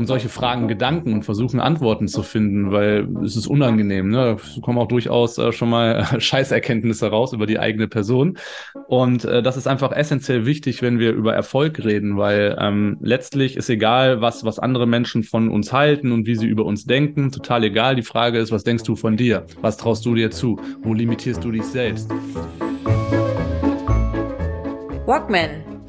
um solche Fragen Gedanken und versuchen Antworten zu finden, weil es ist unangenehm. Ne? Es kommen auch durchaus äh, schon mal äh, Scheißerkenntnisse raus über die eigene Person. Und äh, das ist einfach essentiell wichtig, wenn wir über Erfolg reden, weil ähm, letztlich ist egal, was, was andere Menschen von uns halten und wie sie über uns denken. Total egal. Die Frage ist, was denkst du von dir? Was traust du dir zu? Wo limitierst du dich selbst? Walkman,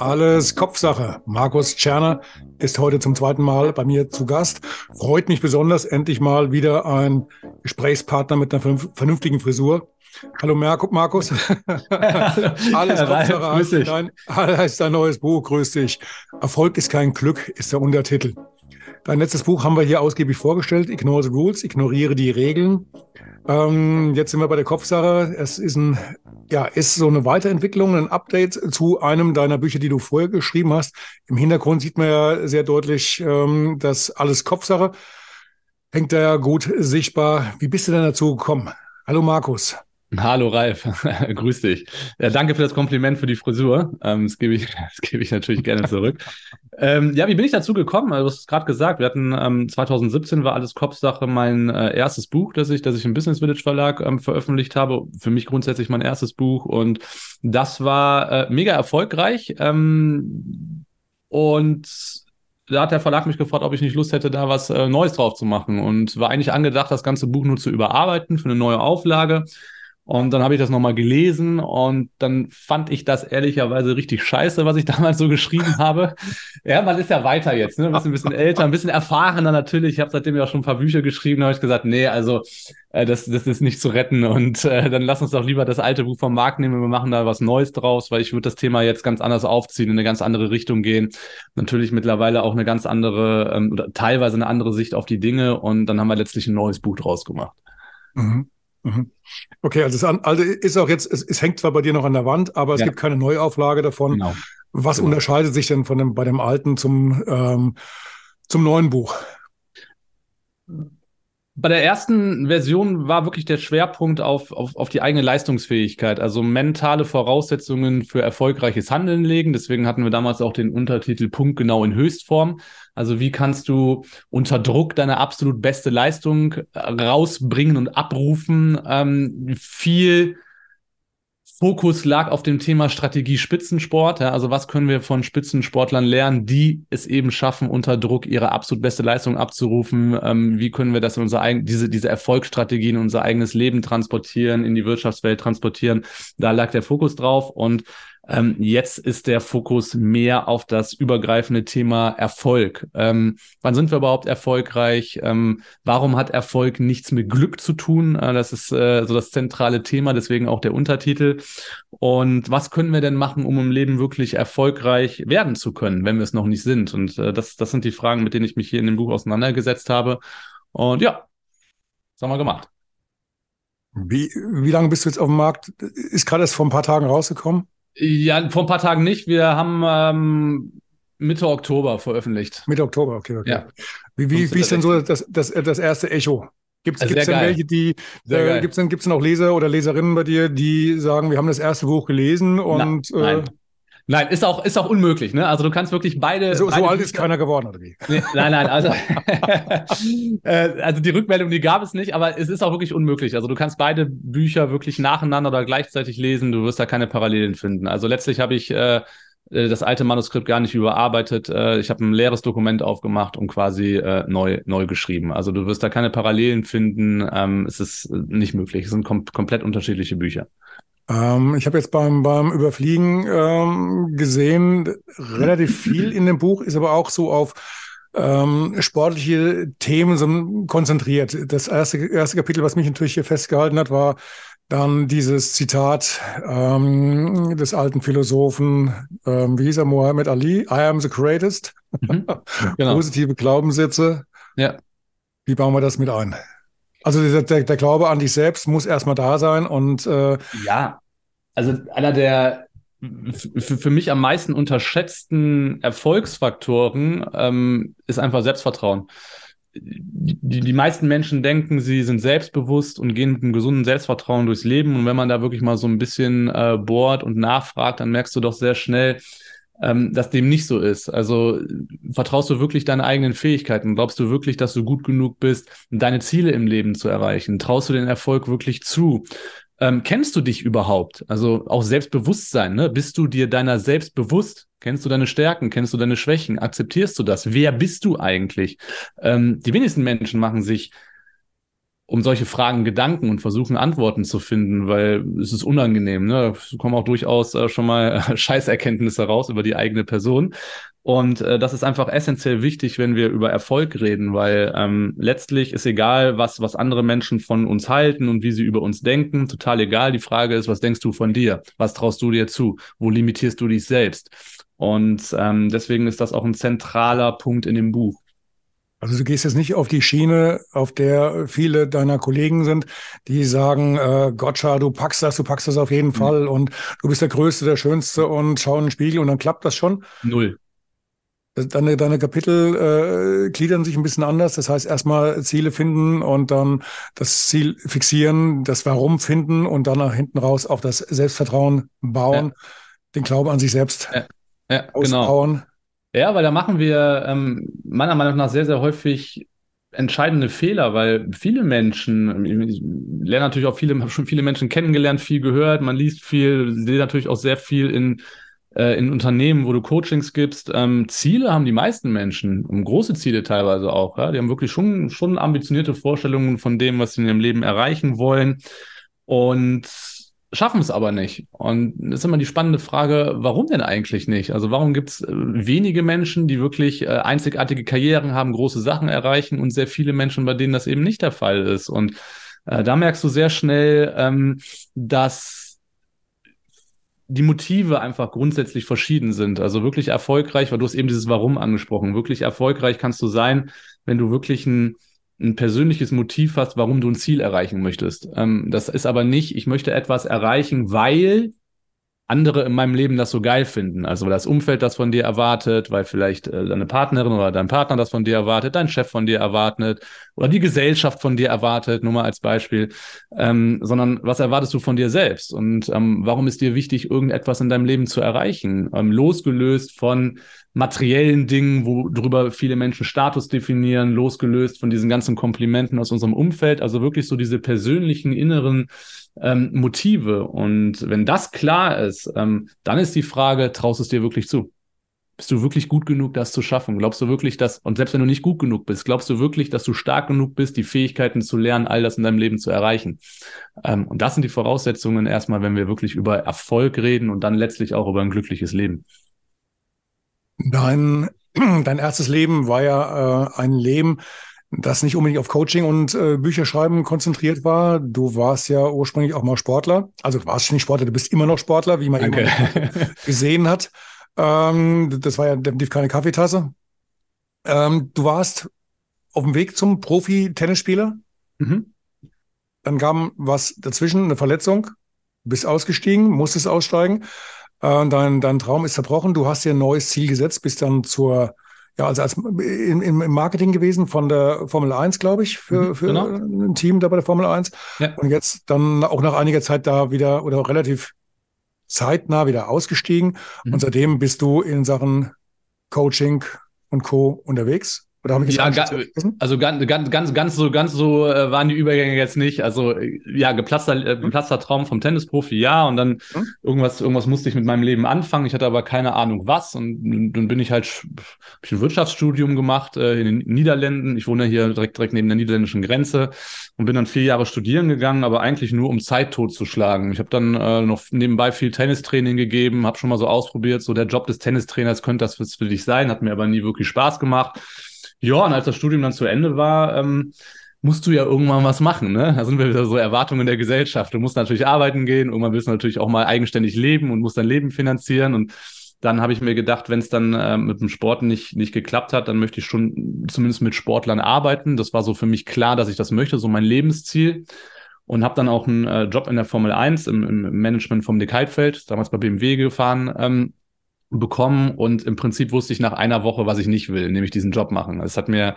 Alles Kopfsache. Markus Tscherner ist heute zum zweiten Mal bei mir zu Gast. Freut mich besonders, endlich mal wieder ein Gesprächspartner mit einer vernünftigen Frisur. Hallo Markus. Alles Kopfsache heißt dein, heißt dein neues Buch. Grüß dich. Erfolg ist kein Glück, ist der Untertitel. Dein letztes Buch haben wir hier ausgiebig vorgestellt. Ignore the Rules, ignoriere die Regeln. Ähm, jetzt sind wir bei der Kopfsache. Es ist ein ja, ist so eine Weiterentwicklung, ein Update zu einem deiner Bücher, die du vorher geschrieben hast. Im Hintergrund sieht man ja sehr deutlich, ähm, dass alles Kopfsache. Hängt da ja gut sichtbar. Wie bist du denn dazu gekommen? Hallo Markus. Hallo Ralf, grüß dich. Ja, danke für das Kompliment für die Frisur. Ähm, das gebe ich, das gebe ich natürlich gerne zurück. ähm, ja, wie bin ich dazu gekommen? Also, du hast es gerade gesagt, wir hatten ähm, 2017 war alles Kopfsache mein äh, erstes Buch, das ich, das ich im Business Village Verlag ähm, veröffentlicht habe. Für mich grundsätzlich mein erstes Buch und das war äh, mega erfolgreich. Ähm, und da hat der Verlag mich gefragt, ob ich nicht Lust hätte, da was äh, Neues drauf zu machen und war eigentlich angedacht, das ganze Buch nur zu überarbeiten für eine neue Auflage. Und dann habe ich das nochmal gelesen und dann fand ich das ehrlicherweise richtig scheiße, was ich damals so geschrieben habe. Ja, man ist ja weiter jetzt, ne? ein bisschen älter, ein bisschen erfahrener natürlich. Ich habe seitdem ja auch schon ein paar Bücher geschrieben, habe ich gesagt, nee, also äh, das, das ist nicht zu retten und äh, dann lass uns doch lieber das alte Buch vom Markt nehmen, wir machen da was Neues draus, weil ich würde das Thema jetzt ganz anders aufziehen, in eine ganz andere Richtung gehen. Natürlich mittlerweile auch eine ganz andere ähm, oder teilweise eine andere Sicht auf die Dinge und dann haben wir letztlich ein neues Buch draus gemacht. Mhm. Mhm. Okay, also das alte ist auch jetzt, es, es, hängt zwar bei dir noch an der Wand, aber es ja. gibt keine Neuauflage davon. Genau. Was genau. unterscheidet sich denn von dem, bei dem alten zum, ähm, zum neuen Buch? Bei der ersten Version war wirklich der Schwerpunkt auf, auf, auf die eigene Leistungsfähigkeit, also mentale Voraussetzungen für erfolgreiches Handeln legen. Deswegen hatten wir damals auch den Untertitel Punkt genau in Höchstform. Also wie kannst du unter Druck deine absolut beste Leistung äh, rausbringen und abrufen? Ähm, viel Fokus lag auf dem Thema Strategie Spitzensport. Ja, also was können wir von Spitzensportlern lernen, die es eben schaffen, unter Druck ihre absolut beste Leistung abzurufen? Ähm, wie können wir das in unser eigen, diese, diese Erfolgsstrategien in unser eigenes Leben transportieren, in die Wirtschaftswelt transportieren? Da lag der Fokus drauf und ähm, jetzt ist der Fokus mehr auf das übergreifende Thema Erfolg. Ähm, wann sind wir überhaupt erfolgreich? Ähm, warum hat Erfolg nichts mit Glück zu tun? Äh, das ist äh, so das zentrale Thema, deswegen auch der Untertitel. Und was können wir denn machen, um im Leben wirklich erfolgreich werden zu können, wenn wir es noch nicht sind? Und äh, das, das sind die Fragen, mit denen ich mich hier in dem Buch auseinandergesetzt habe. Und ja, das haben wir gemacht. Wie, wie lange bist du jetzt auf dem Markt? Ist gerade erst vor ein paar Tagen rausgekommen? Ja, vor ein paar Tagen nicht. Wir haben ähm, Mitte Oktober veröffentlicht. Mitte Oktober, okay, okay. Ja. Wie, wie, wie ist denn so das, das, das erste Echo? Gibt es denn geil. welche, die, äh, gibt es denn, gibt's denn auch Leser oder Leserinnen bei dir, die sagen, wir haben das erste Buch gelesen und. Na, nein. Äh, Nein, ist auch, ist auch unmöglich. Ne? Also du kannst wirklich beide. So, beide so alt ist keiner geworden, oder wie? Nee, nein, nein, also, äh, also die Rückmeldung, die gab es nicht, aber es ist auch wirklich unmöglich. Also du kannst beide Bücher wirklich nacheinander oder gleichzeitig lesen, du wirst da keine Parallelen finden. Also letztlich habe ich äh, äh das alte Manuskript gar nicht überarbeitet. Äh, ich habe ein leeres Dokument aufgemacht und quasi äh, neu, neu geschrieben. Also du wirst da keine Parallelen finden. Ähm, es ist nicht möglich. Es sind kom komplett unterschiedliche Bücher. Ähm, ich habe jetzt beim, beim Überfliegen ähm, gesehen, relativ viel in dem Buch ist aber auch so auf ähm, sportliche Themen so konzentriert. Das erste, erste Kapitel, was mich natürlich hier festgehalten hat, war dann dieses Zitat ähm, des alten Philosophen, ähm, wie hieß er, Muhammad Ali, I am the greatest. Mhm, genau. Positive Glaubenssätze. Ja. Wie bauen wir das mit ein? Also der, der, der, Glaube an dich selbst muss erstmal da sein und äh ja, also einer der für mich am meisten unterschätzten Erfolgsfaktoren ähm, ist einfach Selbstvertrauen. Die, die meisten Menschen denken, sie sind selbstbewusst und gehen mit einem gesunden Selbstvertrauen durchs Leben. Und wenn man da wirklich mal so ein bisschen äh, bohrt und nachfragt, dann merkst du doch sehr schnell, ähm, dass dem nicht so ist. Also vertraust du wirklich deine eigenen Fähigkeiten? Glaubst du wirklich, dass du gut genug bist, deine Ziele im Leben zu erreichen? Traust du den Erfolg wirklich zu? Ähm, kennst du dich überhaupt? Also auch Selbstbewusstsein, ne? Bist du dir deiner selbst bewusst? Kennst du deine Stärken? Kennst du deine Schwächen? Akzeptierst du das? Wer bist du eigentlich? Ähm, die wenigsten Menschen machen sich um solche Fragen Gedanken und versuchen Antworten zu finden, weil es ist unangenehm. Ne? Es kommen auch durchaus äh, schon mal Scheißerkenntnisse raus über die eigene Person. Und äh, das ist einfach essentiell wichtig, wenn wir über Erfolg reden, weil ähm, letztlich ist egal, was, was andere Menschen von uns halten und wie sie über uns denken, total egal. Die Frage ist, was denkst du von dir? Was traust du dir zu? Wo limitierst du dich selbst? Und ähm, deswegen ist das auch ein zentraler Punkt in dem Buch. Also du gehst jetzt nicht auf die Schiene, auf der viele deiner Kollegen sind, die sagen, äh, Gotcha, du packst das, du packst das auf jeden mhm. Fall und du bist der Größte, der Schönste und schau in den Spiegel und dann klappt das schon. Null. Deine, deine Kapitel äh, gliedern sich ein bisschen anders. Das heißt, erstmal Ziele finden und dann das Ziel fixieren, das Warum finden und dann nach hinten raus auch das Selbstvertrauen bauen, ja. den Glauben an sich selbst ja. Ja, genau. ausbauen. Genau. Ja, weil da machen wir ähm, meiner Meinung nach sehr, sehr häufig entscheidende Fehler, weil viele Menschen, ich lerne natürlich auch viele, habe schon viele Menschen kennengelernt, viel gehört, man liest viel, sehe natürlich auch sehr viel in, äh, in Unternehmen, wo du Coachings gibst. Ähm, Ziele haben die meisten Menschen, große Ziele teilweise auch. Ja? Die haben wirklich schon, schon ambitionierte Vorstellungen von dem, was sie in ihrem Leben erreichen wollen. Und schaffen es aber nicht. Und das ist immer die spannende Frage, warum denn eigentlich nicht? Also warum gibt es äh, wenige Menschen, die wirklich äh, einzigartige Karrieren haben, große Sachen erreichen und sehr viele Menschen, bei denen das eben nicht der Fall ist? Und äh, da merkst du sehr schnell, ähm, dass die Motive einfach grundsätzlich verschieden sind. Also wirklich erfolgreich, weil du hast eben dieses Warum angesprochen. Wirklich erfolgreich kannst du sein, wenn du wirklich ein ein persönliches Motiv hast, warum du ein Ziel erreichen möchtest. Ähm, das ist aber nicht, ich möchte etwas erreichen, weil andere in meinem Leben das so geil finden. Also weil das Umfeld das von dir erwartet, weil vielleicht äh, deine Partnerin oder dein Partner das von dir erwartet, dein Chef von dir erwartet oder die Gesellschaft von dir erwartet, nur mal als Beispiel, ähm, sondern was erwartest du von dir selbst? Und ähm, warum ist dir wichtig, irgendetwas in deinem Leben zu erreichen, ähm, losgelöst von materiellen Dingen, worüber viele Menschen Status definieren, losgelöst von diesen ganzen Komplimenten aus unserem Umfeld, also wirklich so diese persönlichen inneren ähm, Motive. Und wenn das klar ist, ähm, dann ist die Frage, traust du es dir wirklich zu? Bist du wirklich gut genug, das zu schaffen? Glaubst du wirklich, dass, und selbst wenn du nicht gut genug bist, glaubst du wirklich, dass du stark genug bist, die Fähigkeiten zu lernen, all das in deinem Leben zu erreichen? Ähm, und das sind die Voraussetzungen erstmal, wenn wir wirklich über Erfolg reden und dann letztlich auch über ein glückliches Leben. Dein, dein erstes Leben war ja äh, ein Leben, das nicht unbedingt auf Coaching und äh, Bücherschreiben konzentriert war. Du warst ja ursprünglich auch mal Sportler. Also du warst nicht Sportler, du bist immer noch Sportler, wie man Danke. eben gesehen hat. Ähm, das war ja definitiv keine Kaffeetasse. Ähm, du warst auf dem Weg zum Profi-Tennisspieler. Mhm. Dann kam was dazwischen, eine Verletzung. Du bist ausgestiegen, musstest aussteigen. Äh, dein, dein Traum ist zerbrochen. Du hast dir ein neues Ziel gesetzt, bist dann zur ja, also als im, im Marketing gewesen von der Formel 1, glaube ich, für, mhm, für genau. ein Team da bei der Formel 1. Ja. Und jetzt dann auch nach einiger Zeit da wieder oder relativ zeitnah wieder ausgestiegen. Mhm. Und seitdem bist du in Sachen Coaching und Co. unterwegs. Oder habe ich ja, ga, also ganz, ganz, ganz, ganz so, ganz so äh, waren die Übergänge jetzt nicht. Also ja, geplatzter, äh, mhm. geplatzter Traum vom Tennisprofi, ja. Und dann mhm. irgendwas, irgendwas musste ich mit meinem Leben anfangen. Ich hatte aber keine Ahnung was. Und dann bin ich halt hab ich ein Wirtschaftsstudium gemacht äh, in den Niederlanden. Ich wohne hier direkt, direkt neben der niederländischen Grenze und bin dann vier Jahre studieren gegangen, aber eigentlich nur um Zeit totzuschlagen. Ich habe dann äh, noch nebenbei viel Tennistraining gegeben, habe schon mal so ausprobiert, so der Job des Tennistrainers könnte das für dich sein, hat mir aber nie wirklich Spaß gemacht. Ja, und als das Studium dann zu Ende war, ähm, musst du ja irgendwann was machen, ne? Da sind wir wieder so Erwartungen der Gesellschaft. Du musst natürlich arbeiten gehen, irgendwann willst du natürlich auch mal eigenständig leben und musst dein Leben finanzieren und dann habe ich mir gedacht, wenn es dann äh, mit dem Sport nicht, nicht geklappt hat, dann möchte ich schon zumindest mit Sportlern arbeiten. Das war so für mich klar, dass ich das möchte, so mein Lebensziel. Und habe dann auch einen äh, Job in der Formel 1 im, im Management vom Dick Heidfeld, damals bei BMW gefahren, ähm, bekommen. Und im Prinzip wusste ich nach einer Woche, was ich nicht will, nämlich diesen Job machen. Es hat mir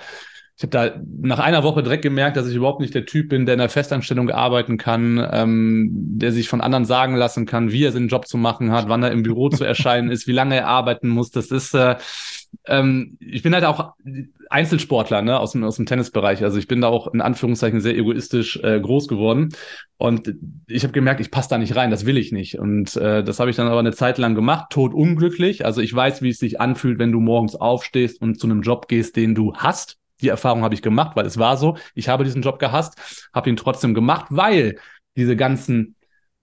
ich habe da nach einer Woche direkt gemerkt, dass ich überhaupt nicht der Typ bin, der in der Festanstellung arbeiten kann, ähm, der sich von anderen sagen lassen kann, wie er seinen Job zu machen hat, wann er im Büro zu erscheinen ist, wie lange er arbeiten muss. Das ist, äh, ähm, ich bin halt auch Einzelsportler ne, aus, dem, aus dem Tennisbereich. Also ich bin da auch in Anführungszeichen sehr egoistisch äh, groß geworden. Und ich habe gemerkt, ich passe da nicht rein, das will ich nicht. Und äh, das habe ich dann aber eine Zeit lang gemacht, tot unglücklich. Also ich weiß, wie es sich anfühlt, wenn du morgens aufstehst und zu einem Job gehst, den du hast die Erfahrung habe ich gemacht, weil es war so, ich habe diesen Job gehasst, habe ihn trotzdem gemacht, weil diese ganzen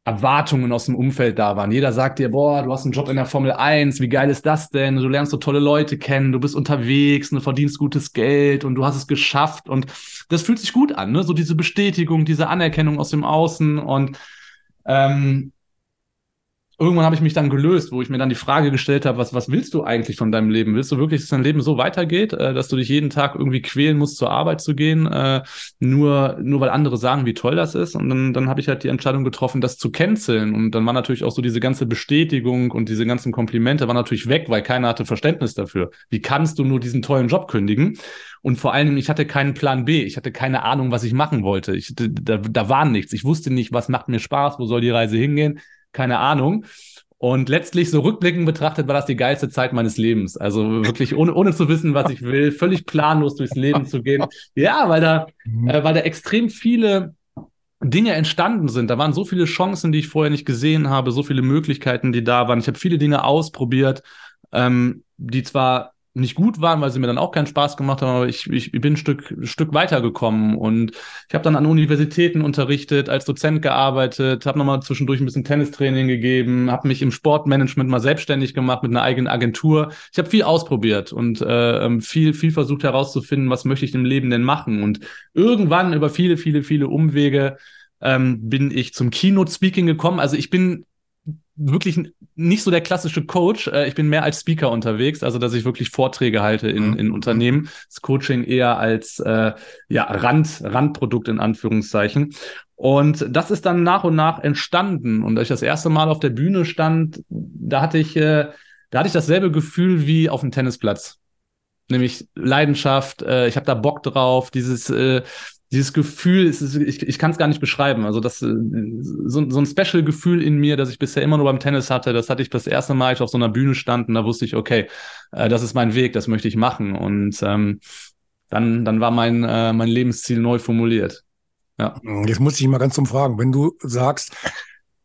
Erwartungen aus dem Umfeld da waren. Jeder sagt dir, boah, du hast einen Job in der Formel 1, wie geil ist das denn? Du lernst so tolle Leute kennen, du bist unterwegs, du verdienst gutes Geld und du hast es geschafft und das fühlt sich gut an, ne? So diese Bestätigung, diese Anerkennung aus dem Außen und ähm, irgendwann habe ich mich dann gelöst, wo ich mir dann die Frage gestellt habe, was, was willst du eigentlich von deinem Leben? Willst du wirklich, dass dein Leben so weitergeht, äh, dass du dich jeden Tag irgendwie quälen musst, zur Arbeit zu gehen, äh, nur, nur weil andere sagen, wie toll das ist? Und dann, dann habe ich halt die Entscheidung getroffen, das zu canceln. Und dann war natürlich auch so diese ganze Bestätigung und diese ganzen Komplimente waren natürlich weg, weil keiner hatte Verständnis dafür. Wie kannst du nur diesen tollen Job kündigen? Und vor allem, ich hatte keinen Plan B. Ich hatte keine Ahnung, was ich machen wollte. Ich, da, da war nichts. Ich wusste nicht, was macht mir Spaß, wo soll die Reise hingehen keine Ahnung. Und letztlich, so rückblickend betrachtet, war das die geilste Zeit meines Lebens. Also wirklich ohne, ohne zu wissen, was ich will, völlig planlos durchs Leben zu gehen. Ja, weil da, mhm. äh, weil da extrem viele Dinge entstanden sind. Da waren so viele Chancen, die ich vorher nicht gesehen habe, so viele Möglichkeiten, die da waren. Ich habe viele Dinge ausprobiert, ähm, die zwar nicht gut waren, weil sie mir dann auch keinen Spaß gemacht haben, aber ich, ich bin ein Stück, Stück weitergekommen und ich habe dann an Universitäten unterrichtet, als Dozent gearbeitet, habe nochmal zwischendurch ein bisschen Tennistraining gegeben, habe mich im Sportmanagement mal selbstständig gemacht mit einer eigenen Agentur. Ich habe viel ausprobiert und äh, viel, viel versucht herauszufinden, was möchte ich im Leben denn machen und irgendwann über viele, viele, viele Umwege ähm, bin ich zum Keynote-Speaking gekommen. Also ich bin wirklich nicht so der klassische Coach. Äh, ich bin mehr als Speaker unterwegs, also dass ich wirklich Vorträge halte in, mhm. in Unternehmen. Das Coaching eher als äh, ja, Rand, Randprodukt in Anführungszeichen. Und das ist dann nach und nach entstanden. Und als ich das erste Mal auf der Bühne stand, da hatte ich, äh, da hatte ich dasselbe Gefühl wie auf dem Tennisplatz. Nämlich Leidenschaft, äh, ich habe da Bock drauf, dieses, äh, dieses Gefühl, ist, ich, ich kann es gar nicht beschreiben. Also das äh, so, so ein Special-Gefühl in mir, das ich bisher immer nur beim Tennis hatte, das hatte ich das erste Mal, als ich auf so einer Bühne stand und da wusste ich, okay, äh, das ist mein Weg, das möchte ich machen. Und ähm, dann, dann war mein, äh, mein Lebensziel neu formuliert. Ja. Jetzt muss ich mal ganz zum Fragen. Wenn du sagst,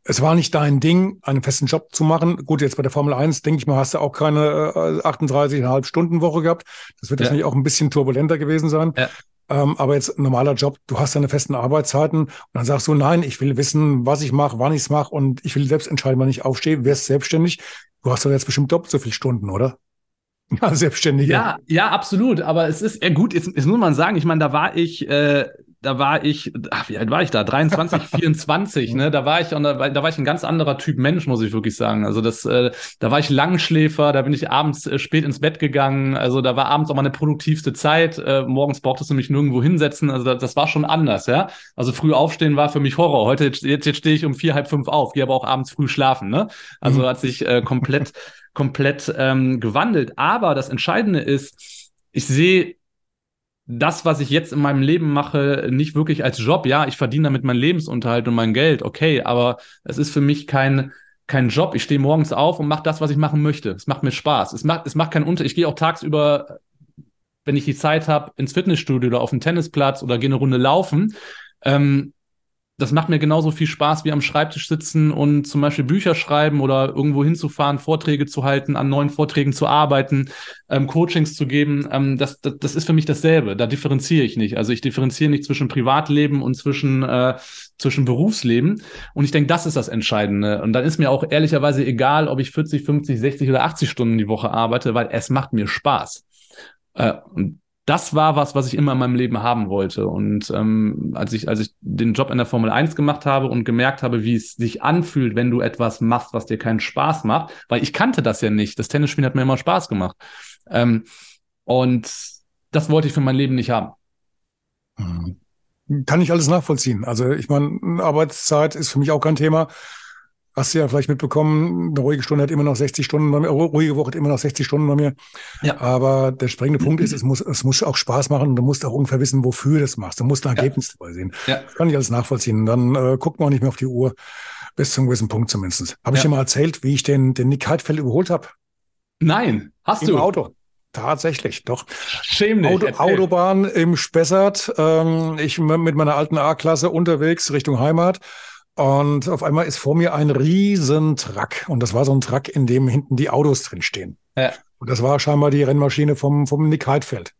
es war nicht dein Ding, einen festen Job zu machen. Gut, jetzt bei der Formel 1, denke ich mal, hast du auch keine äh, 38,5 Stunden Woche gehabt. Das wird ja. wahrscheinlich auch ein bisschen turbulenter gewesen sein. Ja. Ähm, aber jetzt normaler Job, du hast deine festen Arbeitszeiten und dann sagst du, nein, ich will wissen, was ich mache, wann ich es mache und ich will selbst entscheiden, wann ich aufstehe, wirst selbstständig. Du hast doch jetzt bestimmt doppelt so viele Stunden, oder? Ja, selbstständig. Ja, ja, absolut. Aber es ist ja gut, jetzt, jetzt muss man sagen, ich meine, da war ich, äh, da war ich, ach, wie alt war ich da? 23, 24, ne? Da war ich, und da, war, da war ich ein ganz anderer Typ Mensch, muss ich wirklich sagen. Also das, äh, da war ich Langschläfer, da bin ich abends äh, spät ins Bett gegangen. Also da war abends auch meine produktivste Zeit. Äh, morgens brauchtest du mich nirgendwo hinsetzen. Also das, das war schon anders, ja. Also früh aufstehen war für mich Horror. Heute, jetzt, jetzt stehe ich um vier, halb fünf auf, gehe aber auch abends früh schlafen, ne? Also mhm. hat sich äh, komplett, komplett ähm, gewandelt. Aber das Entscheidende ist, ich sehe das, was ich jetzt in meinem Leben mache, nicht wirklich als Job. Ja, ich verdiene damit meinen Lebensunterhalt und mein Geld, okay, aber es ist für mich kein, kein Job. Ich stehe morgens auf und mache das, was ich machen möchte. Es macht mir Spaß. Es macht, es macht keinen Unterschied. Ich gehe auch tagsüber, wenn ich die Zeit habe, ins Fitnessstudio oder auf den Tennisplatz oder gehe eine Runde laufen. Ähm, das macht mir genauso viel Spaß wie am Schreibtisch sitzen und zum Beispiel Bücher schreiben oder irgendwo hinzufahren, Vorträge zu halten, an neuen Vorträgen zu arbeiten, ähm, Coachings zu geben. Ähm, das, das, das ist für mich dasselbe. Da differenziere ich nicht. Also ich differenziere nicht zwischen Privatleben und zwischen, äh, zwischen Berufsleben. Und ich denke, das ist das Entscheidende. Und dann ist mir auch ehrlicherweise egal, ob ich 40, 50, 60 oder 80 Stunden die Woche arbeite, weil es macht mir Spaß. Äh, und das war was, was ich immer in meinem Leben haben wollte. Und ähm, als ich, als ich den Job in der Formel 1 gemacht habe und gemerkt habe, wie es sich anfühlt, wenn du etwas machst, was dir keinen Spaß macht, weil ich kannte das ja nicht. Das Tennisspielen hat mir immer Spaß gemacht. Ähm, und das wollte ich für mein Leben nicht haben. Mhm. Kann ich alles nachvollziehen. Also ich meine, Arbeitszeit ist für mich auch kein Thema. Hast du ja vielleicht mitbekommen, eine ruhige Stunde hat immer noch 60 Stunden bei mir, ruhige Woche hat immer noch 60 Stunden bei mir. Ja. Aber der springende Punkt ist, es muss, es muss auch Spaß machen und du musst auch ungefähr wissen, wofür du das machst. Du musst ein Ergebnis ja. dabei sehen. Ja. Das kann ich alles nachvollziehen. Dann äh, guckt man auch nicht mehr auf die Uhr, bis zu einem gewissen Punkt zumindest. Habe ich dir mal erzählt, wie ich den, den Nick Heidfeld überholt habe? Nein, hast Im du? Im Auto. Tatsächlich, doch. Schämlich. Auto, Autobahn im Spessart. Ähm, ich mit meiner alten A-Klasse unterwegs Richtung Heimat. Und auf einmal ist vor mir ein riesen Truck. Und das war so ein Truck, in dem hinten die Autos drinstehen. Ja. Und das war scheinbar die Rennmaschine vom, vom Nick Heidfeld.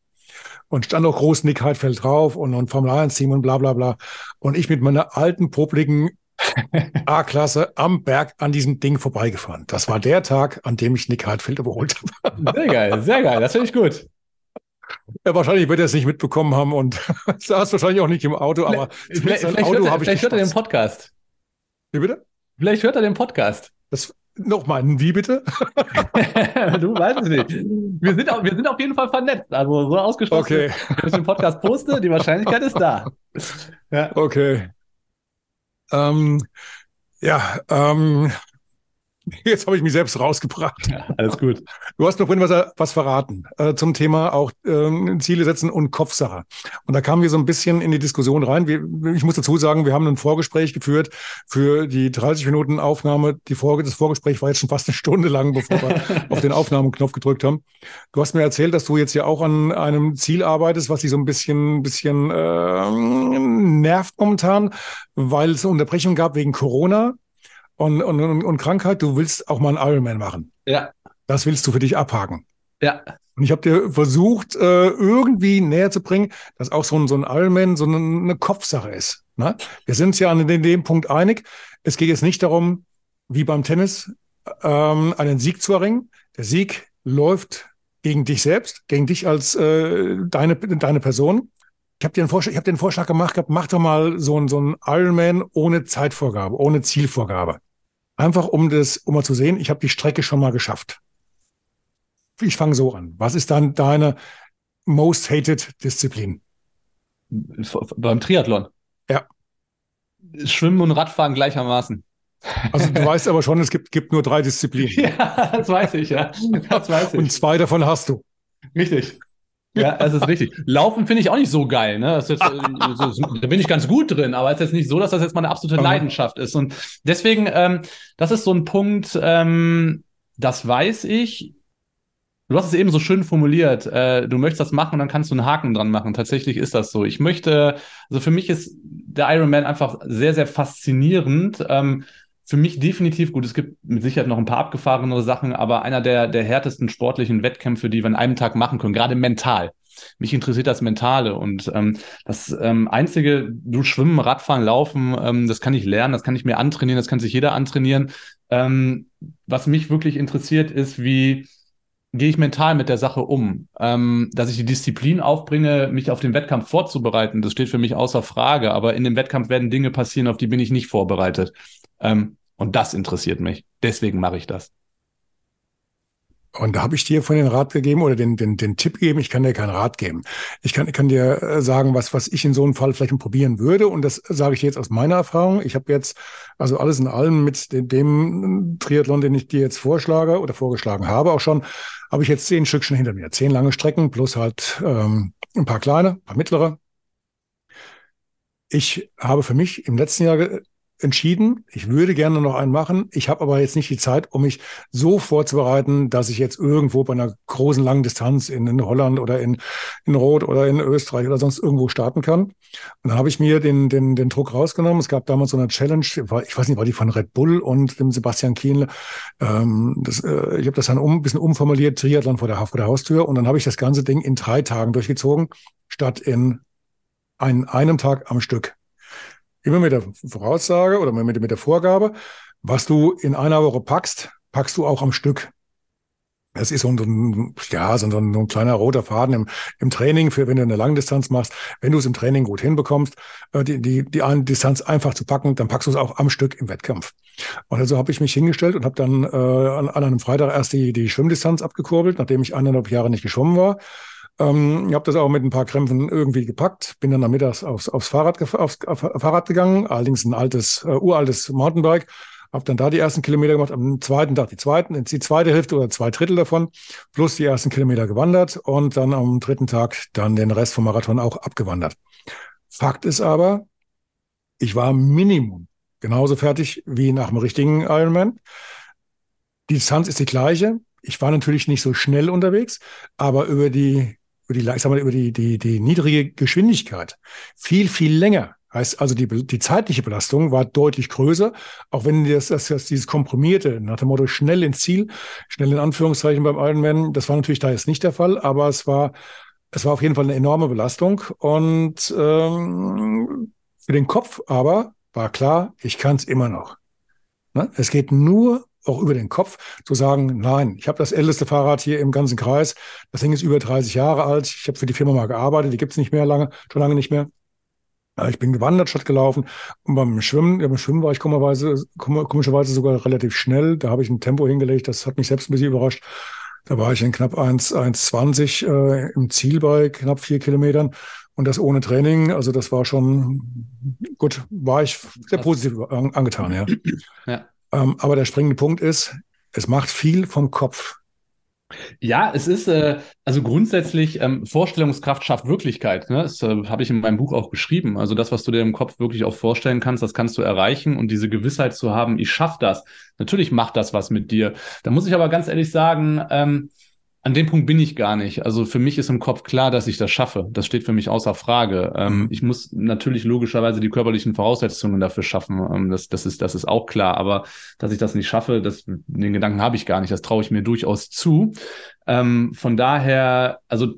Und stand auch groß Nick Heidfeld drauf und, und Formel 1 Team und bla, bla, bla. Und ich mit meiner alten, popligen A-Klasse am Berg an diesem Ding vorbeigefahren. Das war der Tag, an dem ich Nick Heidfeld überholt habe. Sehr geil, sehr geil. Das finde ich gut. Ja, wahrscheinlich wird er es nicht mitbekommen haben und saß wahrscheinlich auch nicht im Auto, aber vielleicht, vielleicht, Auto hört, er, vielleicht hört er den Podcast. Wie bitte? Vielleicht hört er den Podcast. Das, Nochmal, wie bitte? du weißt es nicht. Wir sind, auf, wir sind auf jeden Fall vernetzt. Also so ausgeschlossen, okay. wenn ich den Podcast poste, die Wahrscheinlichkeit ist da. Ja. Okay. Ähm, ja, ähm, Jetzt habe ich mich selbst rausgebracht. Ja, alles gut. Du hast noch vorhin was, was verraten äh, zum Thema auch ähm, Ziele setzen und Kopfsache. Und da kamen wir so ein bisschen in die Diskussion rein. Wir, ich muss dazu sagen, wir haben ein Vorgespräch geführt für die 30 Minuten Aufnahme. Die Vor das Vorgespräch war jetzt schon fast eine Stunde lang, bevor wir auf den Aufnahmeknopf gedrückt haben. Du hast mir erzählt, dass du jetzt ja auch an einem Ziel arbeitest, was dich so ein bisschen, bisschen äh, nervt momentan, weil es eine Unterbrechung gab wegen Corona und, und, und Krankheit, du willst auch mal einen Ironman machen. Ja. Das willst du für dich abhaken. Ja. Und ich habe dir versucht, äh, irgendwie näher zu bringen, dass auch so ein, so ein Ironman so eine, Kopfsache ist. Ne? Wir sind uns ja an dem Punkt einig. Es geht jetzt nicht darum, wie beim Tennis, ähm, einen Sieg zu erringen. Der Sieg läuft gegen dich selbst, gegen dich als äh, deine, deine Person. Ich habe dir, einen Vorschlag, ich hab dir einen Vorschlag gemacht, gehabt, mach doch mal so ein, so ein Ironman ohne Zeitvorgabe, ohne Zielvorgabe. Einfach um das, um mal zu sehen, ich habe die Strecke schon mal geschafft. Ich fange so an. Was ist dann deine most hated Disziplin? Beim Triathlon. Ja. Schwimmen und Radfahren gleichermaßen. Also du weißt aber schon, es gibt, gibt nur drei Disziplinen. Ja, das weiß ich, ja. Das weiß ich. Und zwei davon hast du. Richtig. Ja, das ist richtig. Laufen finde ich auch nicht so geil. Ne? Das ist jetzt, äh, da bin ich ganz gut drin, aber es ist jetzt nicht so, dass das jetzt meine absolute Leidenschaft ist. Und deswegen, ähm, das ist so ein Punkt, ähm, das weiß ich. Du hast es eben so schön formuliert. Äh, du möchtest das machen und dann kannst du einen Haken dran machen. Tatsächlich ist das so. Ich möchte, also für mich ist der Ironman einfach sehr, sehr faszinierend. Ähm, für mich definitiv gut. Es gibt mit Sicherheit noch ein paar abgefahrenere Sachen, aber einer der, der härtesten sportlichen Wettkämpfe, die wir an einem Tag machen können, gerade mental. Mich interessiert das Mentale und ähm, das ähm, Einzige, du schwimmen, Radfahren, Laufen, ähm, das kann ich lernen, das kann ich mir antrainieren, das kann sich jeder antrainieren. Ähm, was mich wirklich interessiert, ist, wie gehe ich mental mit der Sache um? Ähm, dass ich die Disziplin aufbringe, mich auf den Wettkampf vorzubereiten, das steht für mich außer Frage, aber in dem Wettkampf werden Dinge passieren, auf die bin ich nicht vorbereitet. Ähm, und das interessiert mich. Deswegen mache ich das. Und da habe ich dir von den Rat gegeben oder den, den, den Tipp gegeben, ich kann dir keinen Rat geben. Ich kann, kann dir äh, sagen, was, was ich in so einem Fall vielleicht probieren würde. Und das sage ich jetzt aus meiner Erfahrung. Ich habe jetzt, also alles in allem mit dem, dem Triathlon, den ich dir jetzt vorschlage oder vorgeschlagen habe, auch schon, habe ich jetzt zehn Stück schon hinter mir. Zehn lange Strecken plus halt ähm, ein paar kleine, ein paar mittlere. Ich habe für mich im letzten Jahr entschieden, ich würde gerne noch einen machen. Ich habe aber jetzt nicht die Zeit, um mich so vorzubereiten, dass ich jetzt irgendwo bei einer großen langen Distanz in, in Holland oder in, in Rot oder in Österreich oder sonst irgendwo starten kann. Und dann habe ich mir den, den, den Druck rausgenommen. Es gab damals so eine Challenge, ich weiß nicht, war die von Red Bull und dem Sebastian Kienle. Ähm, das, äh, ich habe das dann um, ein bisschen umformuliert, Triathlon vor der, vor der Haustür. Und dann habe ich das ganze Ding in drei Tagen durchgezogen, statt in ein, einem Tag am Stück immer mit der Voraussage oder mit, mit der Vorgabe, was du in einer Woche packst, packst du auch am Stück. Es ist so ein, ja, so ein, so ein kleiner roter Faden im, im Training, für wenn du eine Langdistanz machst. Wenn du es im Training gut hinbekommst, äh, die, die, die eine Distanz einfach zu packen, dann packst du es auch am Stück im Wettkampf. Und also habe ich mich hingestellt und habe dann äh, an, an einem Freitag erst die, die Schwimmdistanz abgekurbelt, nachdem ich eineinhalb Jahre nicht geschwommen war. Ähm, ich habe das auch mit ein paar Krämpfen irgendwie gepackt, bin dann am Mittags aufs, aufs, Fahrrad, aufs, aufs Fahrrad gegangen, allerdings ein altes, äh, uraltes Mountainbike habe dann da die ersten Kilometer gemacht, am zweiten Tag die zweiten, die zweite Hälfte oder zwei Drittel davon, plus die ersten Kilometer gewandert und dann am dritten Tag dann den Rest vom Marathon auch abgewandert. Fakt ist aber, ich war Minimum genauso fertig wie nach dem richtigen Ironman. Die Distanz ist die gleiche. Ich war natürlich nicht so schnell unterwegs, aber über die, über die, ich sag mal, über die, die, die niedrige Geschwindigkeit viel, viel länger Heißt also, die, die zeitliche Belastung war deutlich größer, auch wenn das, das, das dieses komprimierte, nach dem Motto schnell ins Ziel, schnell in Anführungszeichen beim Ironman, das war natürlich da jetzt nicht der Fall, aber es war, es war auf jeden Fall eine enorme Belastung. Und ähm, für den Kopf aber war klar, ich kann es immer noch. Ne? Es geht nur auch über den Kopf zu sagen, nein, ich habe das älteste Fahrrad hier im ganzen Kreis, das Ding ist über 30 Jahre alt, ich habe für die Firma mal gearbeitet, die gibt's nicht mehr lange, schon lange nicht mehr. Ich bin gewandert statt gelaufen. Und beim Schwimmen, ja, beim Schwimmen war ich komischerweise, komischerweise sogar relativ schnell. Da habe ich ein Tempo hingelegt, das hat mich selbst ein bisschen überrascht. Da war ich in knapp 1,20 äh, im Ziel bei knapp vier Kilometern und das ohne Training. Also das war schon gut, war ich sehr positiv angetan, ja. ja. Ähm, aber der springende Punkt ist, es macht viel vom Kopf. Ja, es ist äh, also grundsätzlich ähm, Vorstellungskraft schafft Wirklichkeit. Ne? Das äh, habe ich in meinem Buch auch beschrieben. Also das, was du dir im Kopf wirklich auch vorstellen kannst, das kannst du erreichen und diese Gewissheit zu haben, ich schaffe das. Natürlich macht das was mit dir. Da muss ich aber ganz ehrlich sagen, ähm, an dem Punkt bin ich gar nicht. Also für mich ist im Kopf klar, dass ich das schaffe. Das steht für mich außer Frage. Ähm, mhm. Ich muss natürlich logischerweise die körperlichen Voraussetzungen dafür schaffen. Ähm, das, das, ist, das ist auch klar. Aber dass ich das nicht schaffe, das, den Gedanken habe ich gar nicht. Das traue ich mir durchaus zu. Ähm, von daher, also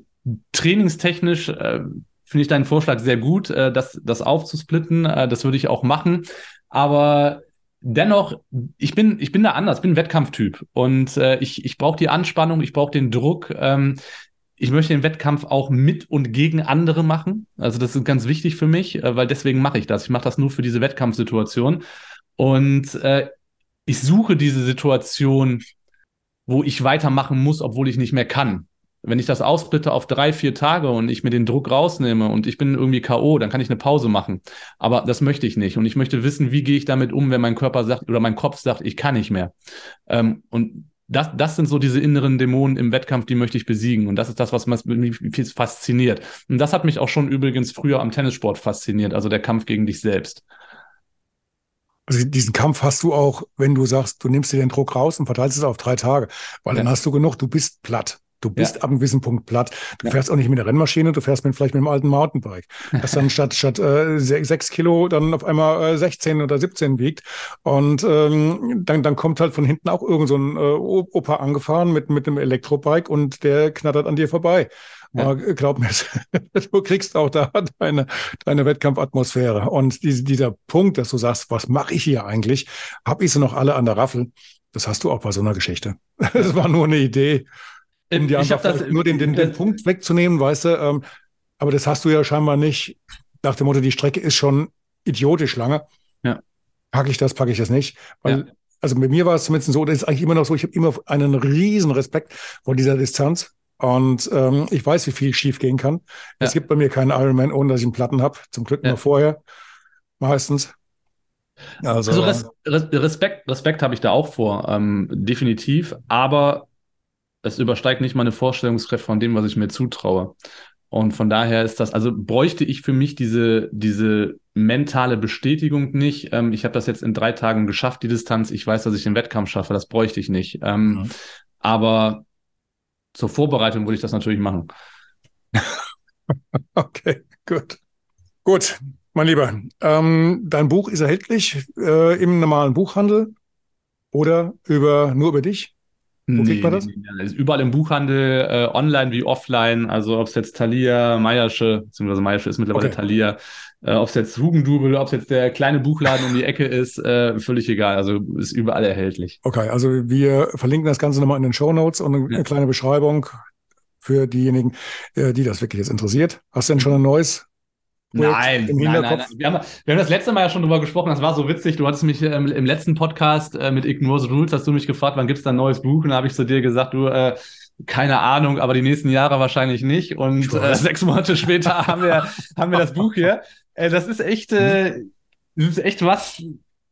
trainingstechnisch äh, finde ich deinen Vorschlag sehr gut, äh, das, das aufzusplitten. Äh, das würde ich auch machen. Aber dennoch, ich bin, ich bin da anders, bin Wettkampftyp und äh, ich, ich brauche die Anspannung, ich brauche den Druck. Ähm, ich möchte den Wettkampf auch mit und gegen andere machen. Also das ist ganz wichtig für mich, äh, weil deswegen mache ich das. Ich mache das nur für diese Wettkampfsituation. Und äh, ich suche diese Situation, wo ich weitermachen muss, obwohl ich nicht mehr kann wenn ich das aussplitte auf drei, vier Tage und ich mir den Druck rausnehme und ich bin irgendwie K.O., dann kann ich eine Pause machen. Aber das möchte ich nicht. Und ich möchte wissen, wie gehe ich damit um, wenn mein Körper sagt oder mein Kopf sagt, ich kann nicht mehr. Ähm, und das, das sind so diese inneren Dämonen im Wettkampf, die möchte ich besiegen. Und das ist das, was mich fasziniert. Und das hat mich auch schon übrigens früher am Tennissport fasziniert, also der Kampf gegen dich selbst. Also diesen Kampf hast du auch, wenn du sagst, du nimmst dir den Druck raus und verteilst es auf drei Tage, weil ja. dann hast du genug, du bist platt. Du bist ja. ab einem gewissen Punkt platt. Du ja. fährst auch nicht mit der Rennmaschine, du fährst mit, vielleicht mit einem alten Mountainbike, das dann statt, statt äh, sechs Kilo dann auf einmal äh, 16 oder 17 wiegt. Und ähm, dann, dann kommt halt von hinten auch irgend so ein äh, Opa angefahren mit, mit einem Elektrobike und der knattert an dir vorbei. Ja. glaub mir, du kriegst auch da deine, deine Wettkampfatmosphäre. Und diese, dieser Punkt, dass du sagst, was mache ich hier eigentlich? Hab ich sie noch alle an der Raffel? Das hast du auch bei so einer Geschichte. Das war nur eine Idee um die ich das, nur den, den, den Punkt wegzunehmen, weißt du. Ähm, aber das hast du ja scheinbar nicht nach dem Motto, die Strecke ist schon idiotisch lange. Ja. Packe ich das, packe ich das nicht. Weil, ja. also bei mir war es zumindest so, das ist eigentlich immer noch so, ich habe immer einen riesen Respekt vor dieser Distanz. Und ähm, ich weiß, wie viel schief gehen kann. Ja. Es gibt bei mir keinen Ironman, ohne dass ich einen Platten habe. Zum Glück ja. nur vorher. Meistens. Also, also Res Respekt, Respekt habe ich da auch vor, ähm, definitiv. Aber es übersteigt nicht meine Vorstellungskraft von dem, was ich mir zutraue. Und von daher ist das, also bräuchte ich für mich diese, diese mentale Bestätigung nicht. Ähm, ich habe das jetzt in drei Tagen geschafft, die Distanz. Ich weiß, dass ich den Wettkampf schaffe. Das bräuchte ich nicht. Ähm, mhm. Aber zur Vorbereitung würde ich das natürlich machen. okay, gut. Gut, mein Lieber. Ähm, dein Buch ist erhältlich äh, im normalen Buchhandel oder über nur über dich? Wo nee, kriegt man das? Nee, nee, ist überall im Buchhandel, äh, online wie offline. Also ob es jetzt Thalia, Meiersche, beziehungsweise Meiersche ist mittlerweile okay. Thalia, äh, ob es jetzt Hugendubel, ob es jetzt der kleine Buchladen um die Ecke ist, äh, völlig egal. Also ist überall erhältlich. Okay, also wir verlinken das Ganze nochmal in den Show Notes und eine ja. kleine Beschreibung für diejenigen, äh, die das wirklich jetzt interessiert. Hast du denn schon ein neues Nein, nein, nein, nein. Wir, haben, wir haben das letzte Mal ja schon drüber gesprochen, das war so witzig. Du hattest mich ähm, im letzten Podcast äh, mit Ignore the Rules, hast du mich gefragt, wann gibt es da ein neues Buch? Und da habe ich zu dir gesagt, du, äh, keine Ahnung, aber die nächsten Jahre wahrscheinlich nicht. Und äh, sechs Monate später haben wir, haben wir das Buch hier. Äh, das ist echt, äh, das ist echt was.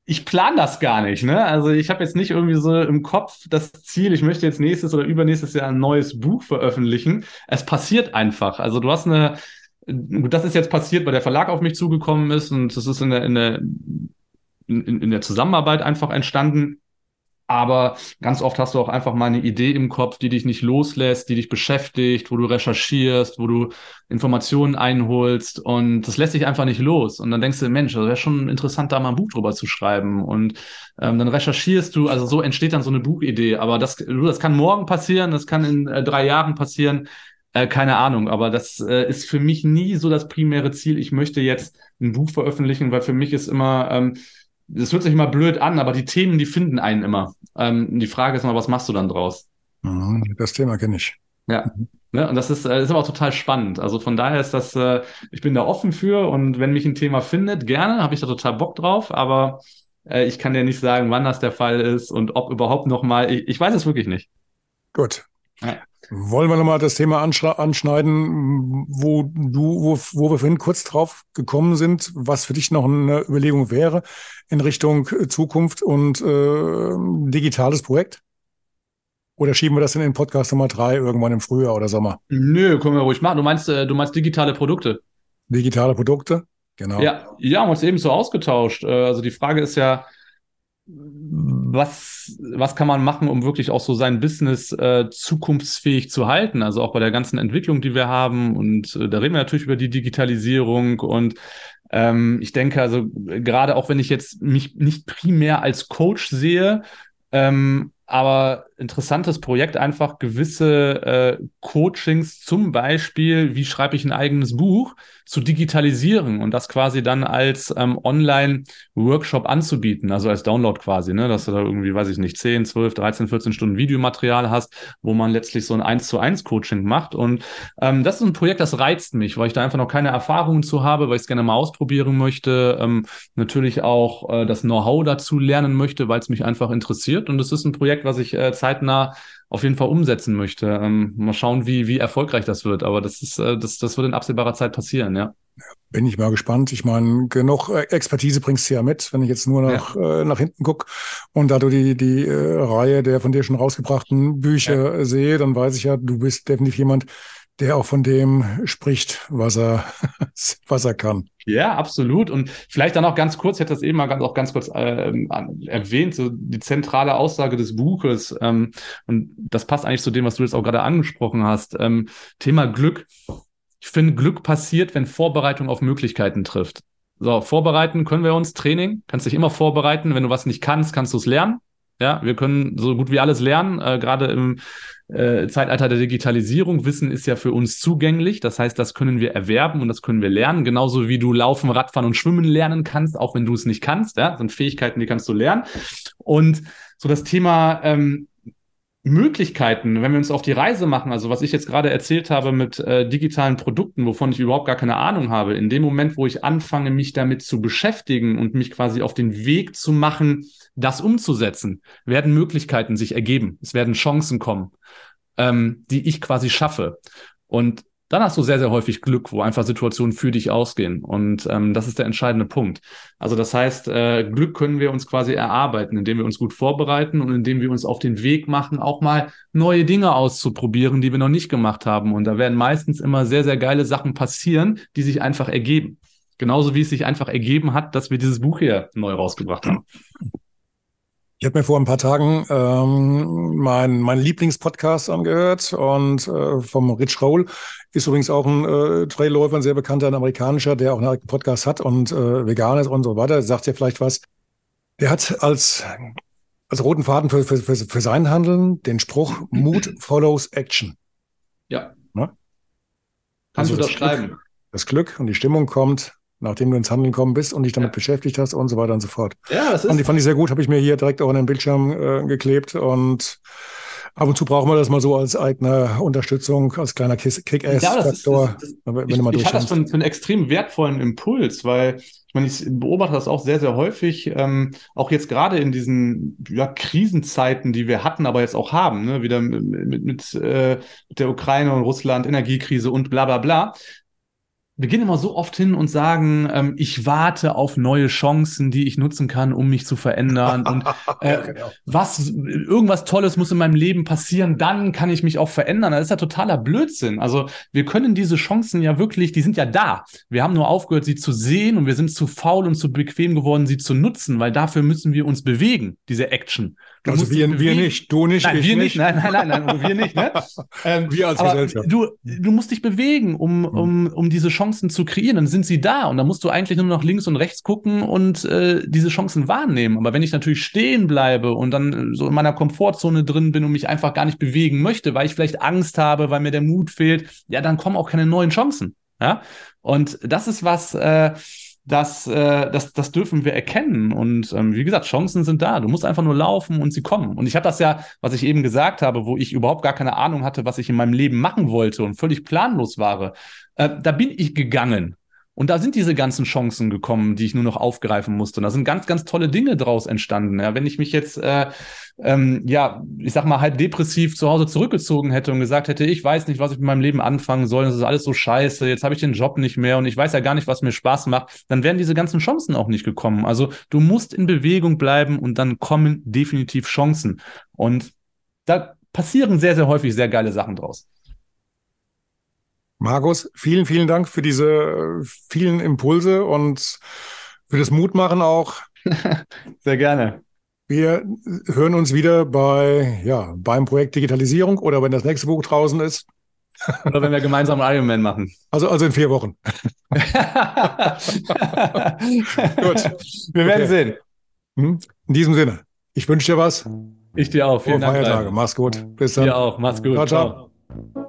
Ich plane das gar nicht, ne? Also ich habe jetzt nicht irgendwie so im Kopf das Ziel, ich möchte jetzt nächstes oder übernächstes Jahr ein neues Buch veröffentlichen. Es passiert einfach. Also du hast eine, Das ist jetzt passiert, weil der Verlag auf mich zugekommen ist und das ist in der, in der, in, in der Zusammenarbeit einfach entstanden. Aber ganz oft hast du auch einfach mal eine Idee im Kopf, die dich nicht loslässt, die dich beschäftigt, wo du recherchierst, wo du Informationen einholst und das lässt sich einfach nicht los. Und dann denkst du, Mensch, das wäre schon interessant, da mal ein Buch drüber zu schreiben. Und ähm, dann recherchierst du, also so entsteht dann so eine Buchidee. Aber das, das kann morgen passieren, das kann in äh, drei Jahren passieren. Äh, keine Ahnung, aber das äh, ist für mich nie so das primäre Ziel. Ich möchte jetzt ein Buch veröffentlichen, weil für mich ist immer, ähm, das hört sich immer blöd an, aber die Themen, die finden einen immer. Ähm, die Frage ist mal, was machst du dann draus? Mhm, das Thema kenne ich. Ja. Ne, und das ist, äh, ist aber auch total spannend. Also von daher ist das, äh, ich bin da offen für und wenn mich ein Thema findet, gerne, habe ich da total Bock drauf, aber äh, ich kann dir nicht sagen, wann das der Fall ist und ob überhaupt nochmal. Ich, ich weiß es wirklich nicht. Gut. Ja. Wollen wir nochmal das Thema anschneiden, wo du, wo, wo wir vorhin kurz drauf gekommen sind, was für dich noch eine Überlegung wäre in Richtung Zukunft und äh, digitales Projekt? Oder schieben wir das in den Podcast Nummer drei irgendwann im Frühjahr oder Sommer? Nö, können wir ruhig machen. Du meinst, äh, du meinst digitale Produkte? Digitale Produkte, genau. Ja, ja, haben uns eben so ausgetauscht. Äh, also die Frage ist ja, was, was kann man machen, um wirklich auch so sein Business äh, zukunftsfähig zu halten? Also auch bei der ganzen Entwicklung, die wir haben. Und äh, da reden wir natürlich über die Digitalisierung. Und ähm, ich denke, also gerade auch wenn ich jetzt mich nicht primär als Coach sehe, ähm, aber interessantes Projekt, einfach gewisse äh, Coachings, zum Beispiel, wie schreibe ich ein eigenes Buch, zu digitalisieren und das quasi dann als ähm, Online-Workshop anzubieten, also als Download quasi, ne, dass du da irgendwie, weiß ich nicht, 10, 12, 13, 14 Stunden Videomaterial hast, wo man letztlich so ein 1 zu 1 Coaching macht. Und ähm, das ist ein Projekt, das reizt mich, weil ich da einfach noch keine Erfahrungen zu habe, weil ich es gerne mal ausprobieren möchte, ähm, natürlich auch äh, das Know-how dazu lernen möchte, weil es mich einfach interessiert. Und es ist ein Projekt, was ich äh, zeitnah auf jeden Fall umsetzen möchte. Ähm, mal schauen, wie, wie erfolgreich das wird. Aber das ist, äh, das, das wird in absehbarer Zeit passieren, ja. Bin ich mal gespannt. Ich meine, genug äh, Expertise bringst du ja mit, wenn ich jetzt nur nach, ja. äh, nach hinten gucke und da du die, die äh, Reihe der von dir schon rausgebrachten Bücher ja. sehe, dann weiß ich ja, du bist definitiv jemand, der auch von dem spricht, was er, was er kann. Ja, absolut. Und vielleicht dann auch ganz kurz, ich hätte das eben mal ganz, auch ganz kurz äh, erwähnt, so die zentrale Aussage des Buches. Ähm, und das passt eigentlich zu dem, was du jetzt auch gerade angesprochen hast. Ähm, Thema Glück. Ich finde, Glück passiert, wenn Vorbereitung auf Möglichkeiten trifft. So, vorbereiten können wir uns, Training, kannst dich immer vorbereiten. Wenn du was nicht kannst, kannst du es lernen. Ja, wir können so gut wie alles lernen, äh, gerade im äh, Zeitalter der Digitalisierung. Wissen ist ja für uns zugänglich. Das heißt, das können wir erwerben und das können wir lernen. Genauso wie du Laufen, Radfahren und Schwimmen lernen kannst, auch wenn du es nicht kannst. Ja, das sind Fähigkeiten, die kannst du lernen. Und so das Thema ähm, Möglichkeiten, wenn wir uns auf die Reise machen, also was ich jetzt gerade erzählt habe mit äh, digitalen Produkten, wovon ich überhaupt gar keine Ahnung habe, in dem Moment, wo ich anfange, mich damit zu beschäftigen und mich quasi auf den Weg zu machen, das umzusetzen, werden Möglichkeiten sich ergeben. Es werden Chancen kommen, ähm, die ich quasi schaffe. Und dann hast du sehr, sehr häufig Glück, wo einfach Situationen für dich ausgehen. Und ähm, das ist der entscheidende Punkt. Also das heißt, äh, Glück können wir uns quasi erarbeiten, indem wir uns gut vorbereiten und indem wir uns auf den Weg machen, auch mal neue Dinge auszuprobieren, die wir noch nicht gemacht haben. Und da werden meistens immer sehr, sehr geile Sachen passieren, die sich einfach ergeben. Genauso wie es sich einfach ergeben hat, dass wir dieses Buch hier neu rausgebracht haben. Ich habe mir vor ein paar Tagen ähm, mein, mein Lieblingspodcast angehört und äh, vom Rich Roll ist übrigens auch ein äh, Trailläufer, ein sehr bekannter, ein amerikanischer, der auch einen Podcast hat und äh, vegan ist und so weiter. Sagt ja vielleicht was. Der hat als als roten Faden für, für, für, für sein Handeln den Spruch Mood follows Action. Ja. Ne? Kannst also du das schreiben? Das Glück und die Stimmung kommt, nachdem du ins Handeln gekommen bist und dich damit ja. beschäftigt hast und so weiter und so fort. Ja, das ist. Und die fand ich sehr gut, habe ich mir hier direkt auch an den Bildschirm äh, geklebt und ab und zu brauchen wir das mal so als eigene Unterstützung, als kleiner Kick-Ass-Faktor. Ja, wenn ich, du mal ich halte das für, einen, für einen extrem wertvollen Impuls, weil ich meine, ich beobachte das auch sehr, sehr häufig, ähm, auch jetzt gerade in diesen ja, Krisenzeiten, die wir hatten, aber jetzt auch haben, ne? wieder mit, mit, mit, äh, mit der Ukraine und Russland, Energiekrise und bla bla bla wir gehen immer so oft hin und sagen, ähm, ich warte auf neue Chancen, die ich nutzen kann, um mich zu verändern. Und äh, genau. was, irgendwas Tolles muss in meinem Leben passieren, dann kann ich mich auch verändern. Das ist ja totaler Blödsinn. Also wir können diese Chancen ja wirklich, die sind ja da. Wir haben nur aufgehört, sie zu sehen und wir sind zu faul und zu bequem geworden, sie zu nutzen, weil dafür müssen wir uns bewegen, diese Action. Du also wir, wir nicht, du nicht, nein, wir nicht. Nein, nein, nein, nein, wir nicht. Ne? Ähm, wir als Gesellschaft. Du, du musst dich bewegen, um, um, um diese Chancen zu kreieren. Dann sind sie da und dann musst du eigentlich nur noch links und rechts gucken und äh, diese Chancen wahrnehmen. Aber wenn ich natürlich stehen bleibe und dann so in meiner Komfortzone drin bin und mich einfach gar nicht bewegen möchte, weil ich vielleicht Angst habe, weil mir der Mut fehlt, ja, dann kommen auch keine neuen Chancen. Ja, und das ist was. Äh, das, äh, das, das dürfen wir erkennen. Und ähm, wie gesagt, Chancen sind da. Du musst einfach nur laufen und sie kommen. Und ich habe das ja, was ich eben gesagt habe, wo ich überhaupt gar keine Ahnung hatte, was ich in meinem Leben machen wollte und völlig planlos war. Äh, da bin ich gegangen. Und da sind diese ganzen Chancen gekommen, die ich nur noch aufgreifen musste. Und da sind ganz, ganz tolle Dinge draus entstanden. Ja, wenn ich mich jetzt, äh, ähm, ja, ich sag mal, halb depressiv zu Hause zurückgezogen hätte und gesagt hätte, ich weiß nicht, was ich mit meinem Leben anfangen soll, das ist alles so scheiße, jetzt habe ich den Job nicht mehr und ich weiß ja gar nicht, was mir Spaß macht, dann wären diese ganzen Chancen auch nicht gekommen. Also du musst in Bewegung bleiben und dann kommen definitiv Chancen. Und da passieren sehr, sehr häufig sehr geile Sachen draus. Markus, vielen, vielen Dank für diese äh, vielen Impulse und für das Mutmachen auch. Sehr gerne. Wir hören uns wieder bei, ja, beim Projekt Digitalisierung oder wenn das nächste Buch draußen ist. Oder wenn wir gemeinsam Ironman machen. Also, also in vier Wochen. Gut. Wir werden okay. sehen. Hm? In diesem Sinne, ich wünsche dir was. Ich dir auch. Vielen Dank. Feiertage. Mach's gut. Bis dann. Dir auch. Mach's gut. Ciao, ciao. Du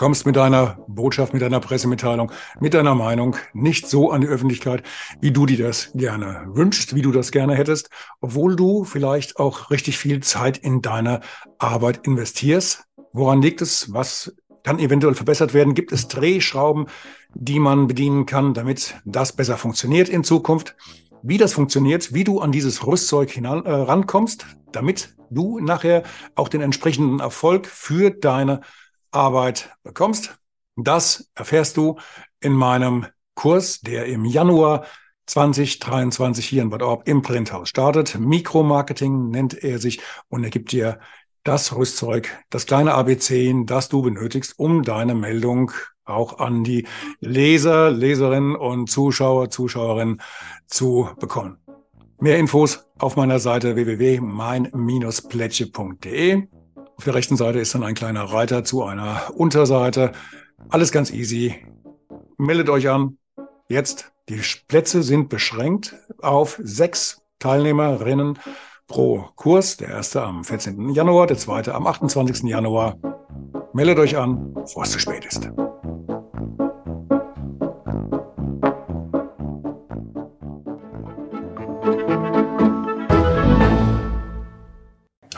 kommst mit deiner Botschaft, mit deiner Pressemitteilung, mit deiner Meinung nicht so an die Öffentlichkeit, wie du dir das gerne wünschst, wie du das gerne hättest, obwohl du vielleicht auch richtig viel Zeit in deine Arbeit investierst. Woran liegt es? Was kann eventuell verbessert werden? Gibt es Drehschrauben, die man bedienen kann, damit das besser funktioniert in Zukunft? Wie das funktioniert, wie du an dieses Rüstzeug hinan, äh, rankommst, damit du nachher auch den entsprechenden Erfolg für deine Arbeit bekommst. Das erfährst du in meinem Kurs, der im Januar 2023 hier in Bad Orb im Printhaus startet. Mikromarketing nennt er sich und er gibt dir das Rüstzeug, das kleine ABC, das du benötigst, um deine Meldung auch an die Leser, Leserinnen und Zuschauer, Zuschauerinnen zu bekommen. Mehr Infos auf meiner Seite www.mein-plätsche.de. Auf der rechten Seite ist dann ein kleiner Reiter zu einer Unterseite. Alles ganz easy. Meldet euch an. Jetzt, die Plätze sind beschränkt auf sechs Teilnehmerinnen pro Kurs. Der erste am 14. Januar, der zweite am 28. Januar. Meldet euch an, bevor es zu spät ist.